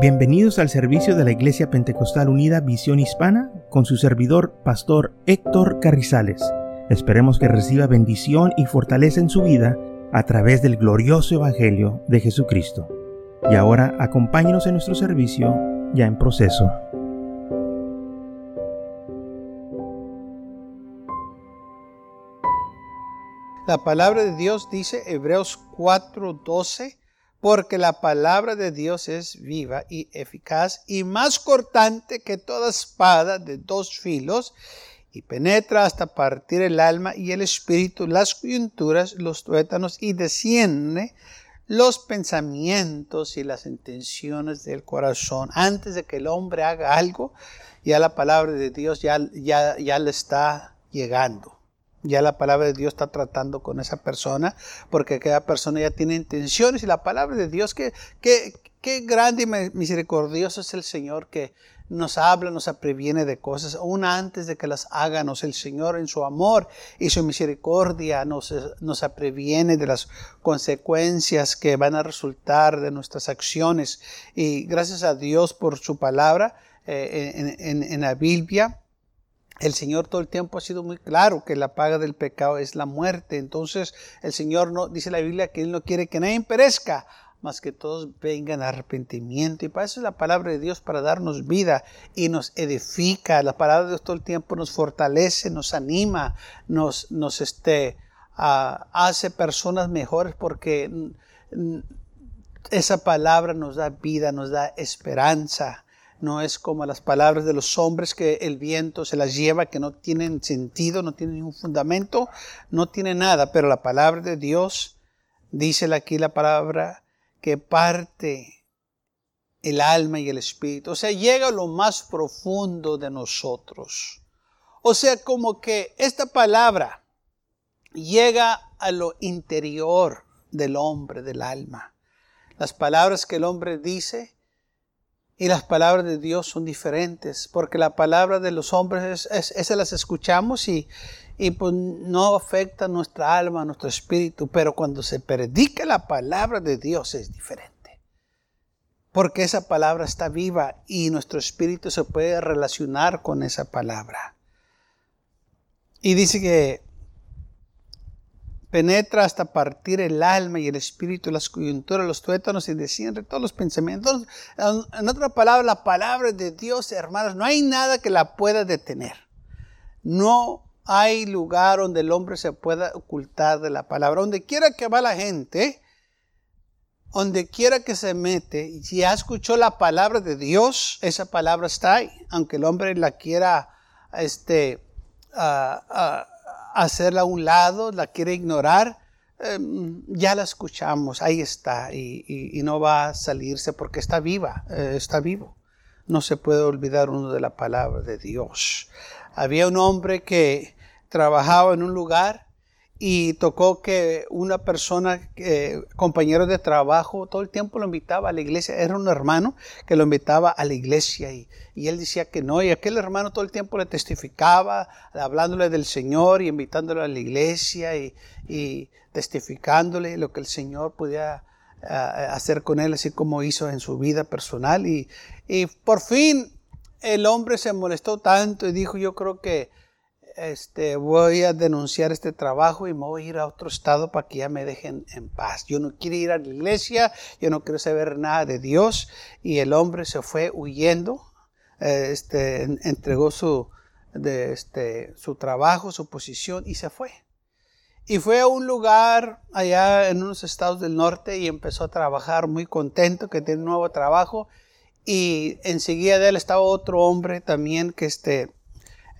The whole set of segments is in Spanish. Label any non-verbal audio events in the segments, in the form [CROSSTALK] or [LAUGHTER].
Bienvenidos al servicio de la Iglesia Pentecostal Unida Visión Hispana con su servidor, Pastor Héctor Carrizales. Esperemos que reciba bendición y fortaleza en su vida a través del glorioso Evangelio de Jesucristo. Y ahora acompáñenos en nuestro servicio ya en proceso. La palabra de Dios dice Hebreos 4:12 porque la palabra de Dios es viva y eficaz y más cortante que toda espada de dos filos y penetra hasta partir el alma y el espíritu, las coyunturas, los tuétanos y desciende los pensamientos y las intenciones del corazón. Antes de que el hombre haga algo, ya la palabra de Dios ya, ya, ya le está llegando. Ya la palabra de Dios está tratando con esa persona, porque cada persona ya tiene intenciones y la palabra de Dios, que, qué grande y misericordioso es el Señor que nos habla, nos previene de cosas, aún antes de que las háganos. El Señor en su amor y su misericordia nos, nos previene de las consecuencias que van a resultar de nuestras acciones. Y gracias a Dios por su palabra eh, en, en la Biblia el Señor todo el tiempo ha sido muy claro que la paga del pecado es la muerte. Entonces el Señor no dice la Biblia que Él no quiere que nadie perezca, más que todos vengan a arrepentimiento. Y para eso es la palabra de Dios, para darnos vida y nos edifica. La palabra de Dios todo el tiempo nos fortalece, nos anima, nos, este, hace personas mejores porque esa palabra nos da vida, nos da esperanza no es como las palabras de los hombres que el viento se las lleva, que no tienen sentido, no tienen ningún fundamento, no tiene nada, pero la palabra de Dios, dice aquí la palabra, que parte el alma y el espíritu, o sea, llega a lo más profundo de nosotros. O sea, como que esta palabra llega a lo interior del hombre, del alma. Las palabras que el hombre dice y las palabras de Dios son diferentes, porque la palabra de los hombres, es, esas las escuchamos y, y pues no afecta nuestra alma, nuestro espíritu, pero cuando se predica la palabra de Dios es diferente. Porque esa palabra está viva y nuestro espíritu se puede relacionar con esa palabra. Y dice que penetra hasta partir el alma y el espíritu, las coyunturas, los tuétanos y desciende todos los pensamientos. En otra palabra, la palabra de Dios, hermanos, no hay nada que la pueda detener. No hay lugar donde el hombre se pueda ocultar de la palabra. Donde quiera que va la gente, donde quiera que se mete, y si ya escuchó la palabra de Dios, esa palabra está ahí. Aunque el hombre la quiera, este, uh, hacerla a un lado, la quiere ignorar, em, ya la escuchamos, ahí está, y, no va a salirse porque está viva, eh, está vivo. No se puede olvidar uno de la palabra de Dios. Había un hombre que trabajaba en un lugar y tocó que una persona, eh, compañero de trabajo, todo el tiempo lo invitaba a la iglesia. Era un hermano que lo invitaba a la iglesia y, él decía que no. Y aquel hermano todo el tiempo le testificaba, hablándole del Señor y invitándolo a la iglesia y, testificándole lo que el Señor podía eh, hacer con él, así como hizo en su vida personal. Y, y por fin el hombre se molestó tanto y dijo, yo creo que este, voy a denunciar este trabajo y me voy a ir a otro estado para que ya me dejen en paz. Yo no quiero ir a la iglesia, yo no quiero saber nada de Dios. Y el hombre se fue huyendo, eh, este, entregó su, este, su trabajo, su posición y se fue. Y fue a un lugar allá en unos estados del norte y empezó a trabajar muy contento que tiene un nuevo trabajo. Y enseguida de él estaba otro hombre también que este,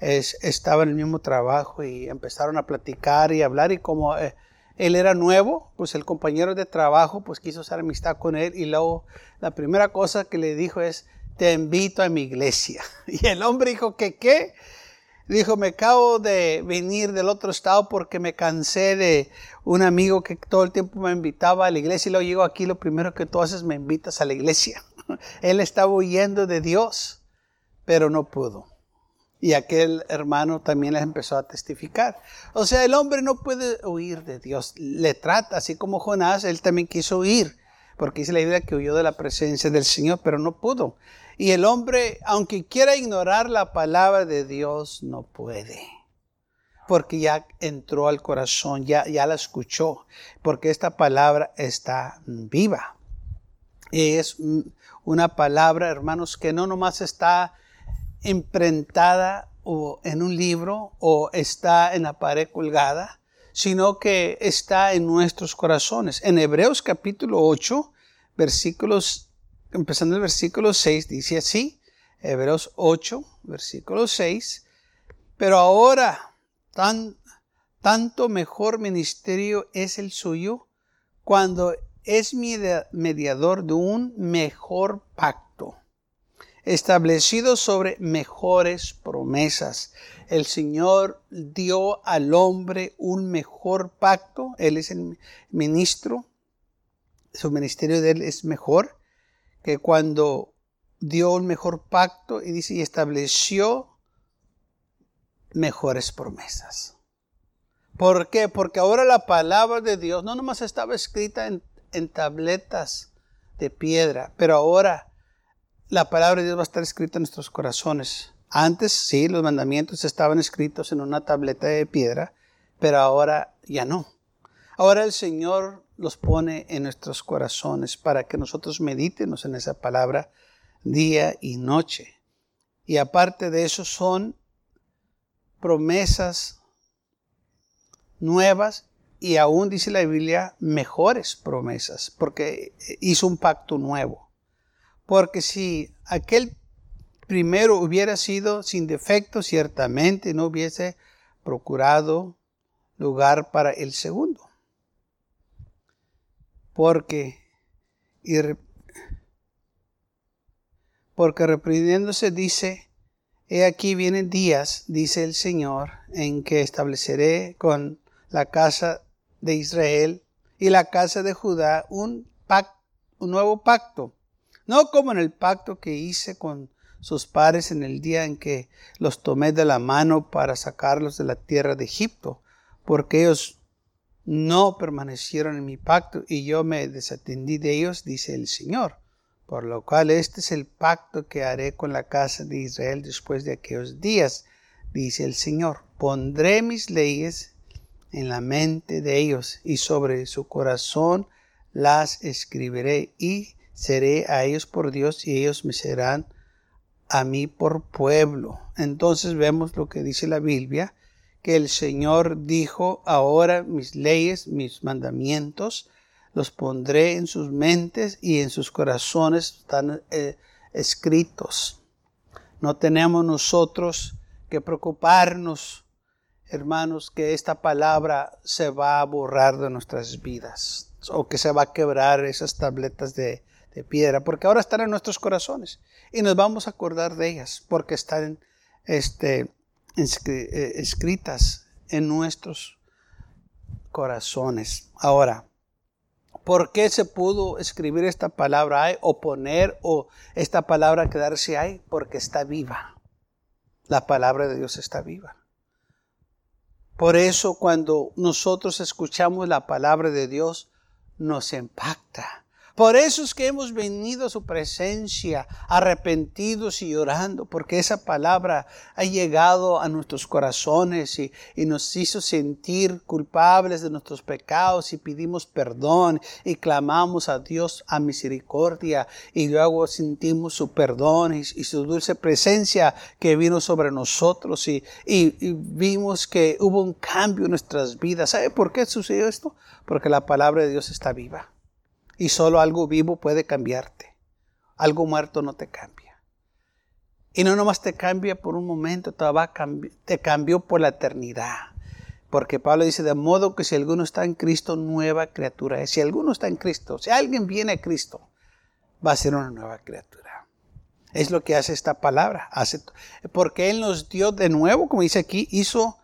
estaba en el mismo trabajo y empezaron a platicar y hablar y como eh, él era nuevo, pues el compañero de trabajo pues quiso hacer amistad con él y luego la primera cosa que le dijo es, te invito a mi iglesia. [LAUGHS] Y el hombre dijo que qué. Dijo, me acabo de venir del otro estado porque me cansé de un amigo que todo el tiempo me invitaba a la iglesia y luego llego aquí, lo primero que tú haces me invitas a la iglesia. [LAUGHS] Él estaba huyendo de Dios, pero no pudo. Y aquel hermano también les empezó a testificar. O sea, el hombre no puede huir de Dios. Le trata, así como Jonás, él también quiso huir. porque dice la Biblia que huyó de la presencia del Señor, pero no pudo. Y el hombre, aunque quiera ignorar la palabra de Dios, no puede. Porque ya entró al corazón, ya, ya la escuchó, porque esta palabra está viva. Y es una palabra, hermanos, que no nomás está imprentada o en un libro o está en la pared colgada, sino que está en nuestros corazones. En Hebreos capítulo 8, versículos, empezando el versículo 6, dice así, Hebreos 8, versículo 6, pero ahora tan, tanto mejor ministerio es el suyo cuando es mediador de un mejor pacto establecido sobre mejores promesas. El Señor dio al hombre un mejor pacto. Él es el ministro. Su ministerio de él es mejor que cuando dio un mejor pacto y dice y estableció mejores promesas. ¿Por qué? Porque ahora la palabra de Dios no nomás estaba escrita en, en tabletas de piedra, pero ahora la palabra de Dios va a estar escrita en nuestros corazones. Antes sí, los mandamientos estaban escritos en una tableta de piedra, pero ahora ya no. Ahora el Señor los pone en nuestros corazones para que nosotros meditemos en esa palabra día y noche. Y aparte de eso son promesas nuevas y aún dice la Biblia mejores promesas, porque hizo un pacto nuevo. Porque si aquel primero hubiera sido sin defecto, ciertamente no hubiese procurado lugar para el segundo. Porque, porque reprendiéndose dice, he aquí vienen días, dice el Señor, en que estableceré con la casa de Israel y la casa de Judá un, un nuevo pacto no como en el pacto que hice con sus padres en el día en que los tomé de la mano para sacarlos de la tierra de Egipto, porque ellos no permanecieron en mi pacto y yo me desatendí de ellos, dice el Señor. Por lo cual este es el pacto que haré con la casa de Israel después de aquellos días, dice el Señor. Pondré mis leyes en la mente de ellos y sobre su corazón las escribiré y seré a ellos por Dios y ellos me serán a mí por pueblo. Entonces vemos lo que dice la Biblia, que el Señor dijo, ahora mis leyes, mis mandamientos, los pondré en sus mentes y en sus corazones están eh, escritos. No tenemos nosotros que preocuparnos, hermanos, que esta palabra se va a borrar de nuestras vidas o que se va a quebrar esas tabletas de, piedra, porque ahora están en nuestros corazones y nos vamos a acordar de ellas, porque están este, eh, escritas en nuestros corazones. Ahora, ¿por qué se pudo escribir esta palabra ahí o poner o esta palabra quedarse ahí? Porque está viva. La palabra de Dios está viva. Por eso cuando nosotros escuchamos la palabra de Dios, nos impacta por eso es que hemos venido a su presencia arrepentidos y llorando, porque esa palabra ha llegado a nuestros corazones y, nos hizo sentir culpables de nuestros pecados y pedimos perdón y clamamos a Dios a misericordia y luego sentimos su perdón y, su dulce presencia que vino sobre nosotros y, y vimos que hubo un cambio en nuestras vidas. ¿Sabe por qué sucedió esto? Porque la palabra de Dios está viva. Y solo algo vivo puede cambiarte. Algo muerto no te cambia. Y no nomás te cambia por un momento, te cambió por la eternidad. Porque Pablo dice, de modo que si alguno está en Cristo, nueva criatura es. Si alguno está en Cristo, si alguien viene a Cristo, va a ser una nueva criatura. Es lo que hace esta palabra. Hace, porque Él nos dio de nuevo, como dice aquí, hizo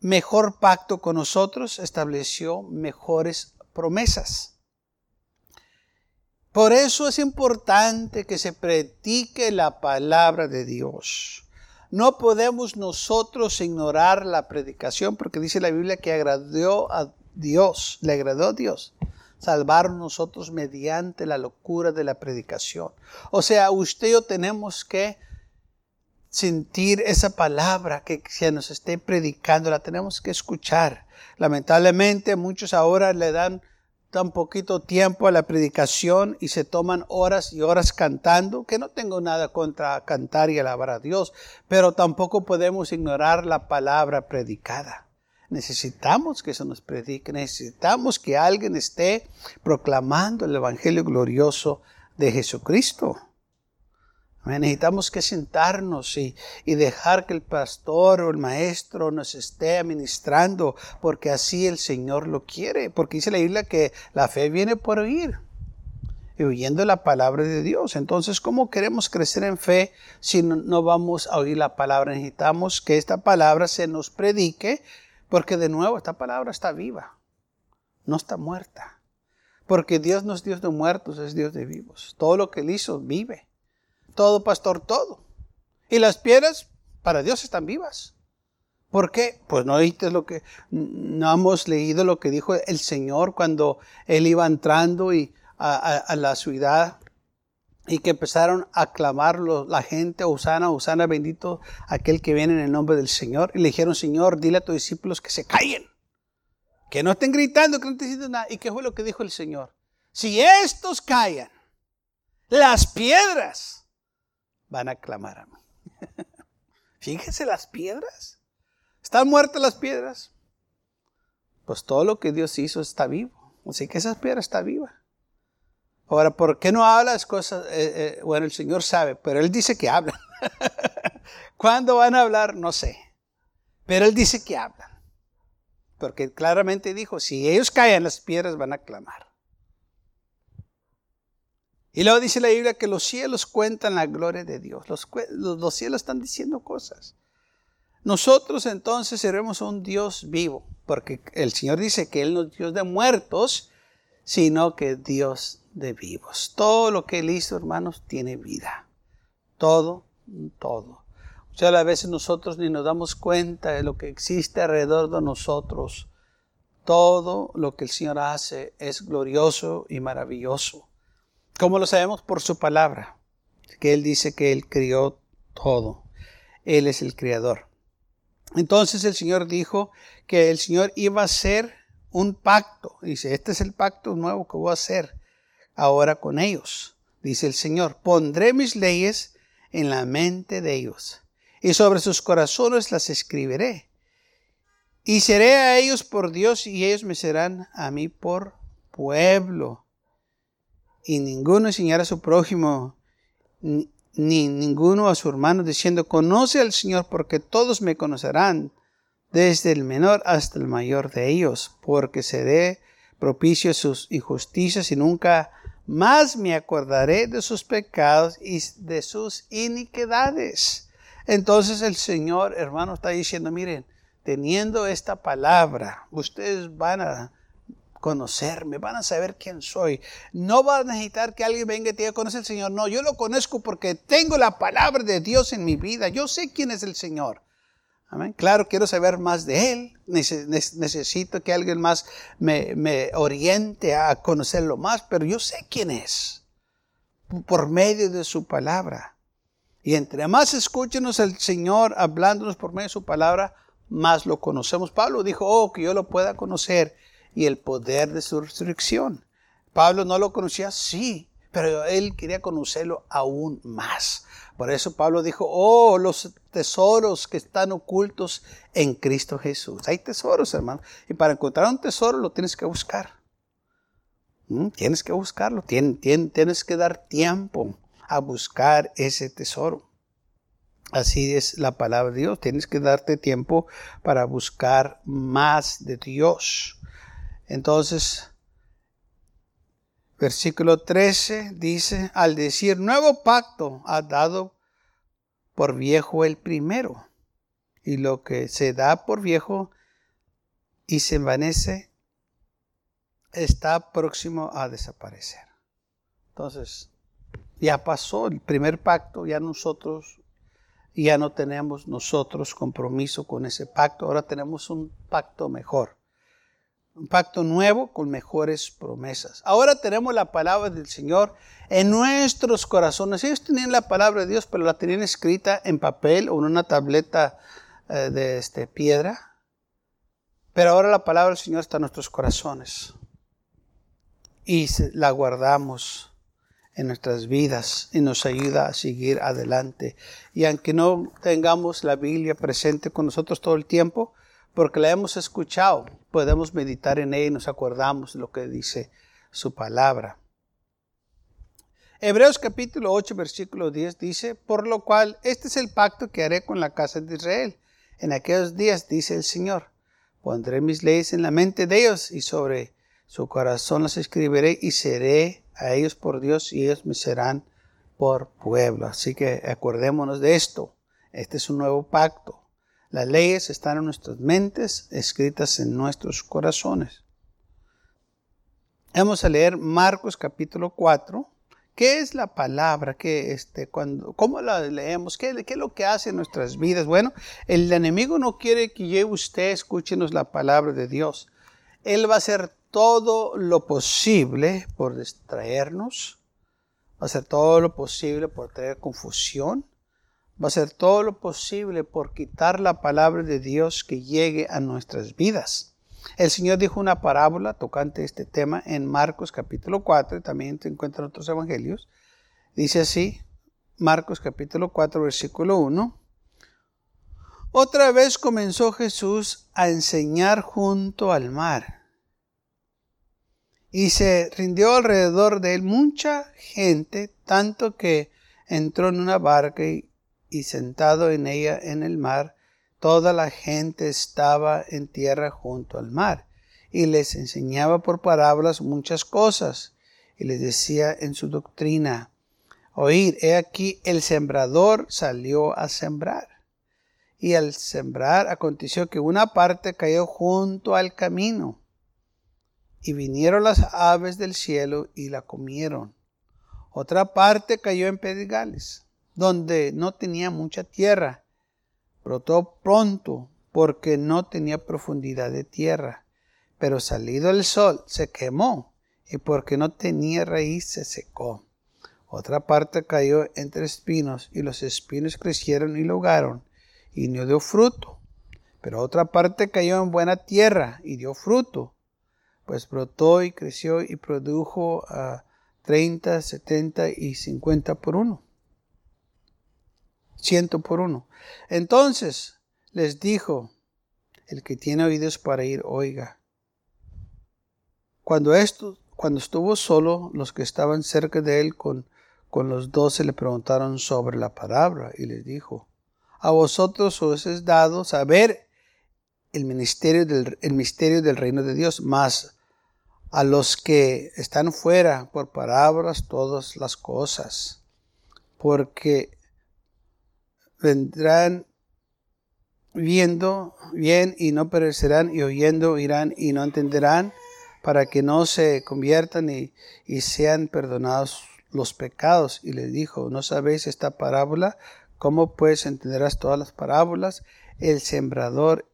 mejor pacto con nosotros, estableció mejores promesas. Por eso es importante que se predique la palabra de Dios. No podemos nosotros ignorar la predicación porque dice la Biblia que agradó a Dios, le agradó a Dios. salvar nosotros mediante la locura de la predicación. O sea, usted y yo tenemos que sentir esa palabra que se nos esté predicando, la tenemos que escuchar. Lamentablemente muchos ahora le dan tan poquito tiempo a la predicación y se toman horas y horas cantando, que no tengo nada contra cantar y alabar a Dios, pero tampoco podemos ignorar la palabra predicada. Necesitamos que se nos predique, necesitamos que alguien esté proclamando el Evangelio glorioso de Jesucristo. Necesitamos que sentarnos y, y, dejar que el pastor o el maestro nos esté administrando, porque así el Señor lo quiere. Porque dice la Biblia que la fe viene por oír y oyendo la palabra de Dios. Entonces, ¿cómo queremos crecer en fe si no, no vamos a oír la palabra? Necesitamos que esta palabra se nos predique, porque de nuevo esta palabra está viva, no está muerta. Porque Dios no es Dios de muertos, es Dios de vivos. Todo lo que Él hizo vive todo, pastor, todo. Y las piedras para Dios están vivas. ¿Por qué? Pues no oíste lo que, no hemos leído lo que dijo el Señor cuando Él iba entrando y a, la ciudad y que empezaron a clamarlo la gente, Usana, Usana, bendito aquel que viene en el nombre del Señor. Y le dijeron, Señor, dile a tus discípulos que se callen, que no estén gritando, que no estén diciendo nada. ¿Y qué fue lo que dijo el Señor? Si estos callan, las piedras van a clamar a mí. [LAUGHS] Fíjense las piedras. ¿Están muertas las piedras? Pues todo lo que Dios hizo está vivo. Así que esa piedra está viva. Ahora, ¿por qué no habla las cosas? Eh, eh, bueno, el Señor sabe, pero Él dice que hablan. [LAUGHS] ¿Cuándo van a hablar? No sé. Pero Él dice que hablan. Porque claramente dijo, si ellos caen, las piedras van a clamar. Y luego dice la Biblia que los cielos cuentan la gloria de Dios. Los, los, cielos están diciendo cosas. Nosotros entonces seremos un Dios vivo, porque el Señor dice que Él no es Dios de muertos, sino que es Dios de vivos. Todo lo que Él hizo, hermanos, tiene vida. Todo, todo. Muchas a veces nosotros ni nos damos cuenta de lo que existe alrededor de nosotros. Todo lo que el Señor hace es glorioso y maravilloso. ¿Cómo lo sabemos? Por su palabra, que Él dice que Él crió todo. Él es el creador. Entonces el Señor dijo que el Señor iba a hacer un pacto. Dice, este es el pacto nuevo que voy a hacer ahora con ellos. Dice el Señor, pondré mis leyes en la mente de ellos y sobre sus corazones las escribiré. Y seré a ellos por Dios y ellos me serán a mí por pueblo y ninguno enseñará a su prójimo, ni, ninguno a su hermano, diciendo, conoce al Señor, porque todos me conocerán, desde el menor hasta el mayor de ellos, porque seré propicio a sus injusticias y nunca más me acordaré de sus pecados y de sus iniquidades. Entonces el Señor, hermano, está diciendo, miren, teniendo esta palabra, ustedes van a conocerme, van a saber quién soy. No va a necesitar que alguien venga y te diga, conoce al Señor. No, yo lo conozco porque tengo la palabra de Dios en mi vida. Yo sé quién es el Señor. Amén. Claro, quiero saber más de Él. Necesito que alguien más me, me oriente a conocerlo más, pero yo sé quién es por medio de su palabra. Y entre más escúchenos el Señor hablándonos por medio de su palabra, más lo conocemos. Pablo dijo, oh, que yo lo pueda conocer y el poder de su resurrección. Pablo no lo conocía, sí, pero él quería conocerlo aún más. Por eso Pablo dijo, oh, los tesoros que están ocultos en Cristo Jesús. Hay tesoros, hermano. Y para encontrar un tesoro lo tienes que buscar. ¿Mm? Tienes que buscarlo. tienes que dar tiempo a buscar ese tesoro. Así es la palabra de Dios. Tienes que darte tiempo para buscar más de Dios. Entonces, versículo 13 dice, al decir nuevo pacto ha dado por viejo el primero, y lo que se da por viejo y se envanece está próximo a desaparecer. Entonces, ya pasó el primer pacto, ya nosotros, ya no tenemos nosotros compromiso con ese pacto, ahora tenemos un pacto mejor un pacto nuevo con mejores promesas. Ahora tenemos la palabra del Señor en nuestros corazones. Ellos tenían la palabra de Dios, pero la tenían escrita en papel o en una tableta eh, de este, piedra. Pero ahora la palabra del Señor está en nuestros corazones. Y la guardamos en nuestras vidas y nos ayuda a seguir adelante. Y aunque no tengamos la Biblia presente con nosotros todo el tiempo, porque la hemos escuchado, podemos meditar en ella y nos acordamos de lo que dice su palabra. Hebreos capítulo 8, versículo 10 dice, por lo cual este es el pacto que haré con la casa de Israel. En aquellos días, dice el Señor, pondré mis leyes en la mente de ellos y sobre su corazón las escribiré y seré a ellos por Dios y ellos me serán por pueblo. Así que acordémonos de esto. Este es un nuevo pacto. Las leyes están en nuestras mentes, escritas en nuestros corazones. Vamos a leer Marcos capítulo 4. ¿Qué es la palabra? ¿Qué, este, cuando, ¿Cómo la leemos? ¿Qué, ¿Qué, es lo que hace en nuestras vidas? Bueno, el enemigo no quiere que yo usted escuchenos la palabra de Dios. Él va a hacer todo lo posible por distraernos, va a hacer todo lo posible por traer confusión, va a hacer todo lo posible por quitar la palabra de Dios que llegue a nuestras vidas. El Señor dijo una parábola tocante este tema en Marcos capítulo 4, y también se encuentran otros evangelios. Dice así, Marcos capítulo 4, versículo 1. Otra vez comenzó Jesús a enseñar junto al mar. Y se rindió alrededor de él mucha gente, tanto que entró en una barca y y sentado en ella en el mar, toda la gente estaba en tierra junto al mar, y les enseñaba por parábolas muchas cosas, y les decía en su doctrina, Oíd, he aquí el sembrador salió a sembrar. Y al sembrar aconteció que una parte cayó junto al camino, y vinieron las aves del cielo y la comieron. Otra parte cayó en pedregales donde no tenía mucha tierra. Brotó pronto porque no tenía profundidad de tierra, pero salido el sol se quemó y porque no tenía raíz se secó. Otra parte cayó entre espinos y los espinos crecieron y logaron y no dio fruto. Pero otra parte cayó en buena tierra y dio fruto, pues brotó y creció y produjo a treinta, setenta y cincuenta por uno ciento por uno. Entonces les dijo, el que tiene oídos para ir, oiga. Cuando, esto, cuando estuvo solo, los que estaban cerca de él con, con los doce le preguntaron sobre la palabra y les dijo, a vosotros os es dado saber el, ministerio del, el misterio del reino de Dios, más a los que están fuera por palabras todas las cosas, porque vendrán viendo bien y no perecerán, y oyendo irán y no entenderán, para que no se conviertan y, y sean perdonados los pecados. Y les dijo, ¿no sabéis esta parábola? ¿Cómo pues entenderás todas las parábolas? El sembrador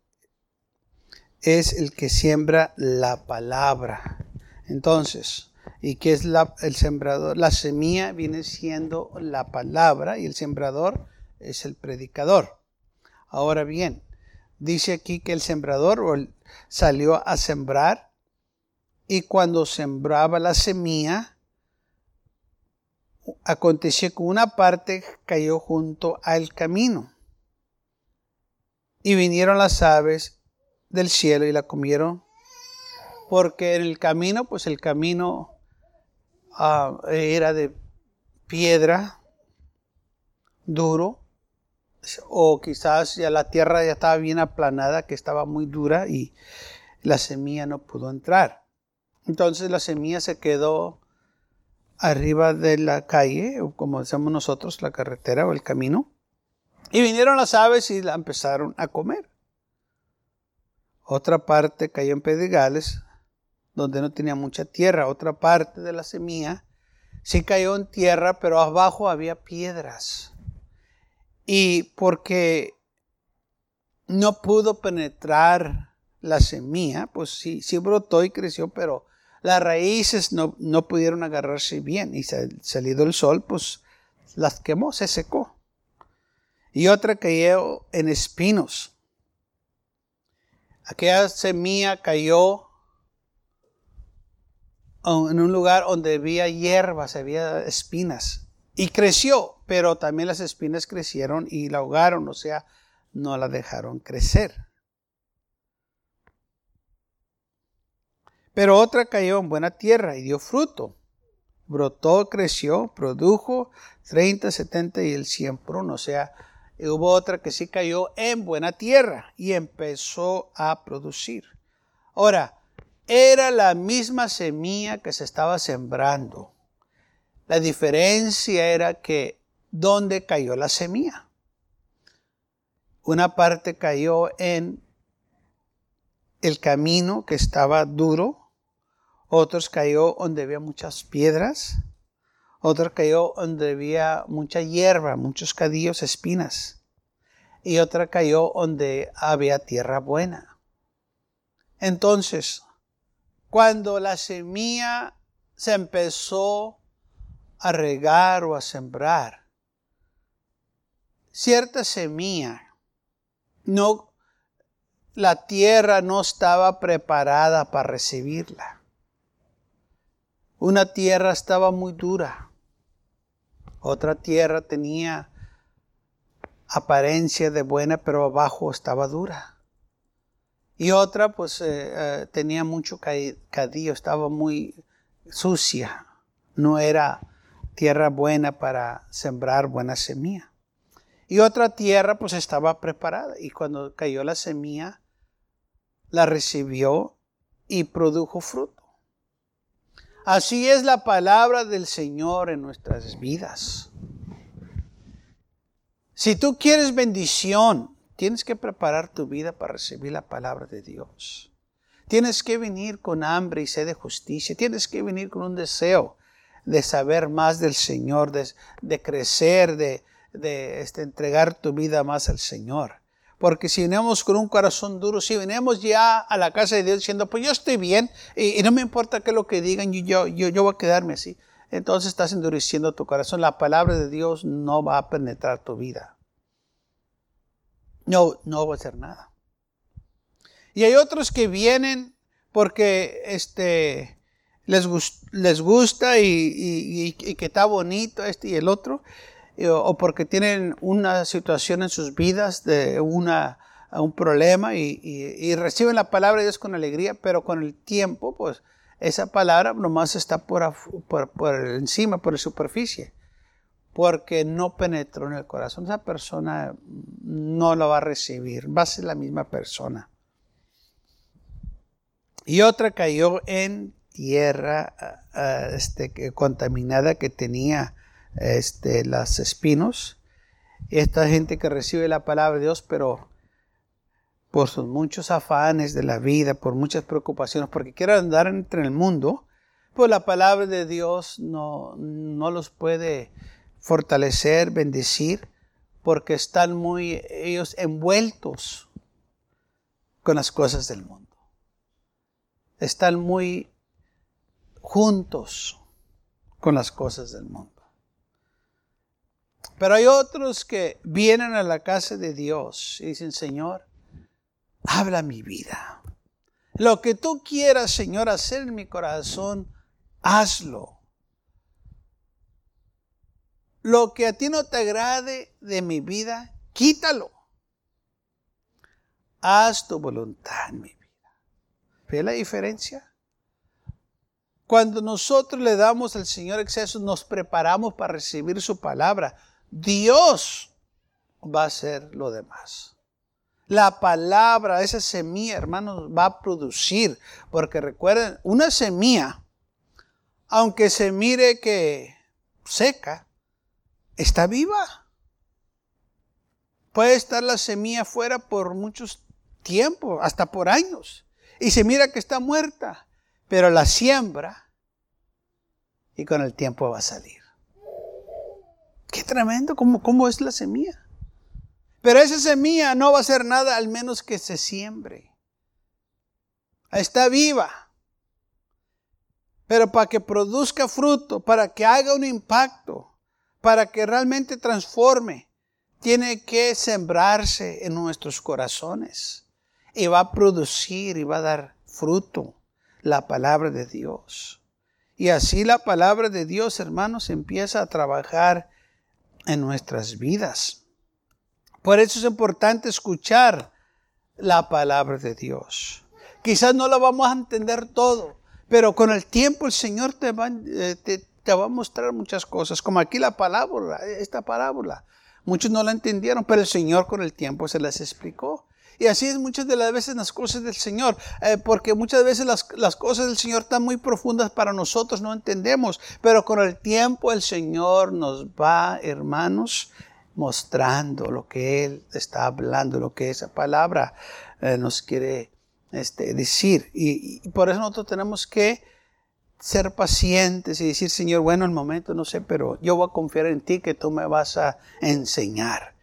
es el que siembra la palabra. Entonces, ¿y qué es la, el sembrador? La semilla viene siendo la palabra y el sembrador es el predicador. Ahora bien, dice aquí que el sembrador salió a sembrar y cuando sembraba la semilla, aconteció que una parte cayó junto al camino. Y vinieron las aves del cielo y la comieron, porque en el camino, pues el camino ah, era de piedra, duro, o quizás ya la tierra ya estaba bien aplanada, que estaba muy dura y la semilla no pudo entrar. Entonces la semilla se quedó arriba de la calle, como decimos nosotros, la carretera o el camino. Y vinieron las aves y la empezaron a comer. Otra parte cayó en pedregales, donde no tenía mucha tierra. Otra parte de la semilla sí cayó en tierra, pero abajo había piedras. Y porque no pudo penetrar la semilla, pues sí, sí brotó y creció, pero las raíces no, no pudieron agarrarse bien y salido el sol, pues las quemó, se secó. Y otra cayó en espinos. Aquella semilla cayó en un lugar donde había hierbas, había espinas. Y creció, pero también las espinas crecieron y la ahogaron, o sea, no la dejaron crecer. Pero otra cayó en buena tierra y dio fruto. Brotó, creció, produjo 30, 70 y el 100 por uno. O sea, hubo otra que sí cayó en buena tierra y empezó a producir. Ahora, era la misma semilla que se estaba sembrando. La diferencia era que dónde cayó la semilla. Una parte cayó en el camino que estaba duro otros cayó donde había muchas piedras, otros cayó donde había mucha hierba, muchos cadillos, espinas, y otra cayó donde había tierra buena. Entonces, cuando la semilla se empezó a regar o a sembrar, cierta semilla, no, la tierra no estaba preparada para recibirla. Una tierra estaba muy dura. Otra tierra tenía apariencia de buena, pero abajo estaba dura. Y otra pues eh, eh, tenía mucho cadillo, estaba muy sucia. No era tierra buena para sembrar buena semilla. Y otra tierra pues estaba preparada. Y cuando cayó la semilla, la recibió y produjo fruto. Así es la palabra del Señor en nuestras vidas. Si tú quieres bendición, tienes que preparar tu vida para recibir la palabra de Dios. Tienes que venir con hambre y sed de justicia. Tienes que venir con un deseo de saber más del Señor, de, crecer, de, este, entregar tu vida más al Señor. Porque si venimos con un corazón duro, si venimos ya a la casa de Dios diciendo, pues yo estoy bien y, no me importa qué es lo que digan, yo, yo, yo voy a quedarme así. Entonces estás endureciendo tu corazón. La palabra de Dios no va a penetrar tu vida. No, no va a hacer nada. Y hay otros que vienen porque este, les, les gusta y, y que está bonito este y el otro o porque tienen una situación en sus vidas de una, un problema y, reciben la palabra de Dios con alegría, pero con el tiempo, pues esa palabra nomás está por, por, encima, por la superficie, porque no penetró en el corazón. Esa persona no lo va a recibir, va a ser la misma persona. Y otra cayó en tierra ah, ah, este, contaminada que tenía este, las espinos. Esta gente que recibe la palabra de Dios, pero por sus muchos afanes de la vida, por muchas preocupaciones, porque quieren andar entre el mundo, pues la palabra de Dios no, no los puede fortalecer, bendecir, porque están muy ellos envueltos con las cosas del mundo. Están muy juntos con las cosas del mundo. Pero hay otros que vienen a la casa de Dios y dicen, Señor, habla mi vida. Lo que tú quieras, Señor, hacer en mi corazón, hazlo. Lo que a ti no te agrade de mi vida, quítalo. Haz tu voluntad en mi vida. ¿Ve la diferencia? Cuando nosotros le damos al Señor exceso, nos preparamos para recibir su palabra. Dios va a hacer lo demás. La palabra, esa semilla, hermanos, va a producir. Porque recuerden, una semilla, aunque se mire que seca, está viva. Puede estar la semilla fuera por muchos tiempos, hasta por años. Y se mira que está muerta. Pero la siembra y con el tiempo va a salir. Qué tremendo, ¿cómo, cómo es la semilla? Pero esa semilla no va a hacer nada al menos que se siembre. está viva. Pero para que produzca fruto, para que haga un impacto, para que realmente transforme, tiene que sembrarse en nuestros corazones. Y va a producir y va a dar fruto la palabra de Dios. Y así la palabra de Dios, hermanos, empieza a trabajar en nuestras vidas. Por eso es importante escuchar la palabra de Dios. Quizás no la vamos a entender todo, pero con el tiempo el Señor te va, eh, te, va a mostrar muchas cosas, como aquí la parábola, esta parábola. Muchos no la entendieron, pero el Señor con el tiempo se las explicó. Y así es muchas de las veces las cosas del Señor, eh, porque muchas veces las, las, cosas del Señor están muy profundas para nosotros, no entendemos, pero con el tiempo el Señor nos va, hermanos, mostrando lo que Él está hablando, lo que esa palabra eh, nos quiere este, decir. Y, por eso nosotros tenemos que ser pacientes y decir, Señor, bueno, el momento no sé, pero yo voy a confiar en ti que tú me vas a enseñar.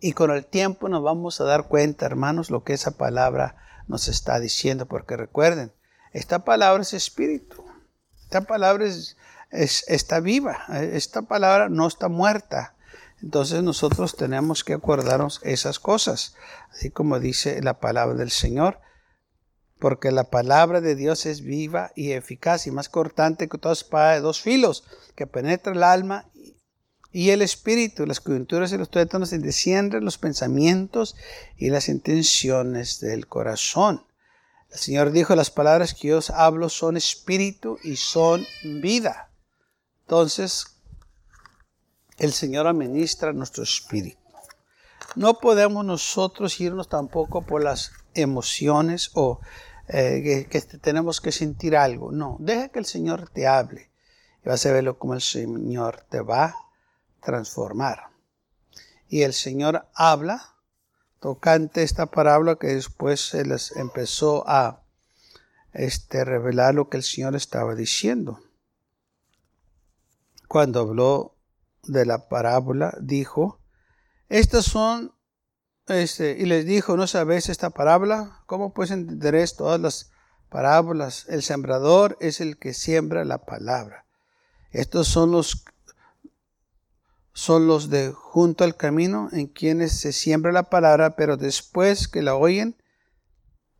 Y con el tiempo nos vamos a dar cuenta, hermanos, lo que esa palabra nos está diciendo, porque recuerden, esta palabra es espíritu, esta palabra es, está viva, esta palabra no está muerta. Entonces nosotros tenemos que acordarnos esas cosas, así como dice la palabra del Señor porque la palabra de Dios es viva y eficaz y más cortante que toda espada de dos filos, que penetra el alma y el espíritu, las coyunturas y los tuétanos descienden los pensamientos y las intenciones del corazón. El Señor dijo, las palabras que yo os hablo son espíritu y son vida. Entonces, el Señor administra nuestro espíritu. No podemos nosotros irnos tampoco por las emociones o eh, que, tenemos que sentir algo. No, deja que el Señor te hable y vas a verlo como el Señor te va transformar. Y el Señor habla tocante esta parábola que después se les empezó a este, revelar lo que el Señor estaba diciendo. Cuando habló de la parábola, dijo, estas son este, y les dijo, ¿no sabéis esta parábola? ¿Cómo pues entenderéis todas las parábolas? El sembrador es el que siembra la palabra. Estos son los son los de junto al camino en quienes se siembra la palabra, pero después que la oyen,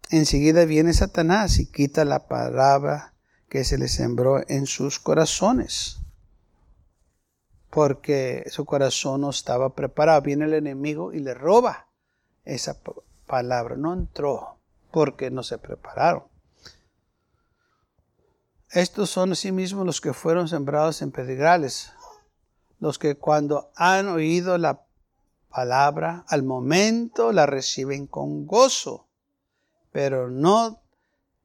enseguida viene Satanás y quita la palabra que se le sembró en sus corazones. Porque su corazón no estaba preparado. Viene el enemigo y le roba esa palabra, no entró porque no se prepararon. Estos son asimismo los que fueron sembrados en pedregales, los que cuando han oído la palabra, al momento la reciben con gozo, pero no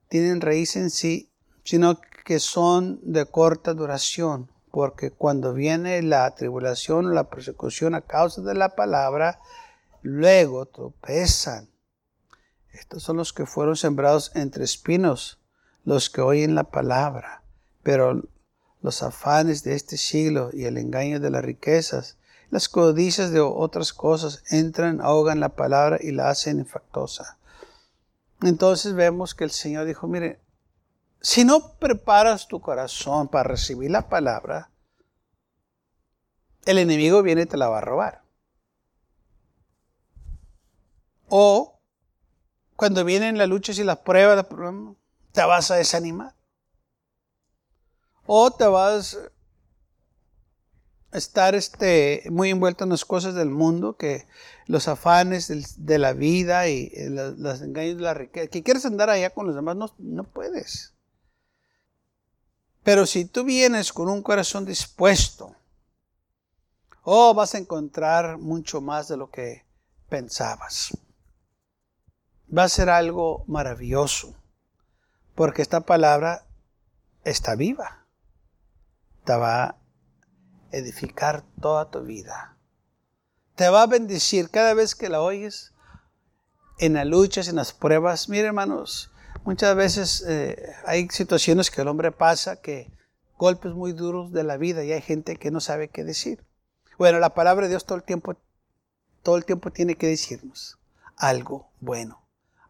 tienen raíz en sí, sino que son de corta duración, porque cuando viene la tribulación o la persecución a causa de la palabra, luego tropezan. Estos son los que fueron sembrados entre espinos, los que oyen la palabra, pero los afanes de este siglo y el engaño de las riquezas, las codicias de otras cosas entran, ahogan la palabra y la hacen infactosa. Entonces vemos que el Señor dijo, mire, si no preparas tu corazón para recibir la palabra, el enemigo viene y te la va a robar. O cuando vienen las luchas y las pruebas, te vas a desanimar. O te vas a estar este, muy envuelto en las cosas del mundo, que los afanes de la vida y los, engaños de la riqueza. Que quieres andar allá con los demás, no, no puedes. Pero si tú vienes con un corazón dispuesto, oh, vas a encontrar mucho más de lo que pensabas va a ser algo maravilloso, porque esta palabra está viva. Te va a edificar toda tu vida. Te va a bendecir cada vez que la oyes en las luchas, en las pruebas. Mire, hermanos, muchas veces eh, hay situaciones que el hombre pasa, que golpes muy duros de la vida y hay gente que no sabe qué decir. Bueno, la palabra de Dios todo el tiempo, todo el tiempo tiene que decirnos algo bueno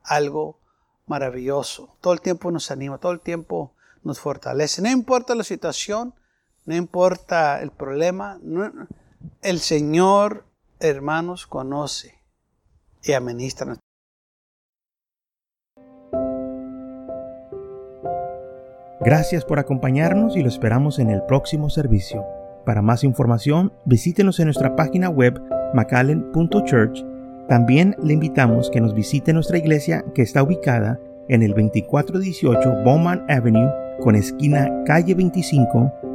algo maravilloso. Todo el tiempo nos anima, todo el tiempo nos fortalece. No importa la situación, no importa el problema, el Señor, hermanos, conoce y administra. Gracias por acompañarnos y lo esperamos en el próximo servicio. Para más información, visítenos en nuestra página web macallen.church. También le invitamos que nos visite nuestra iglesia que está ubicada en el 2418 Bowman Avenue con esquina calle 25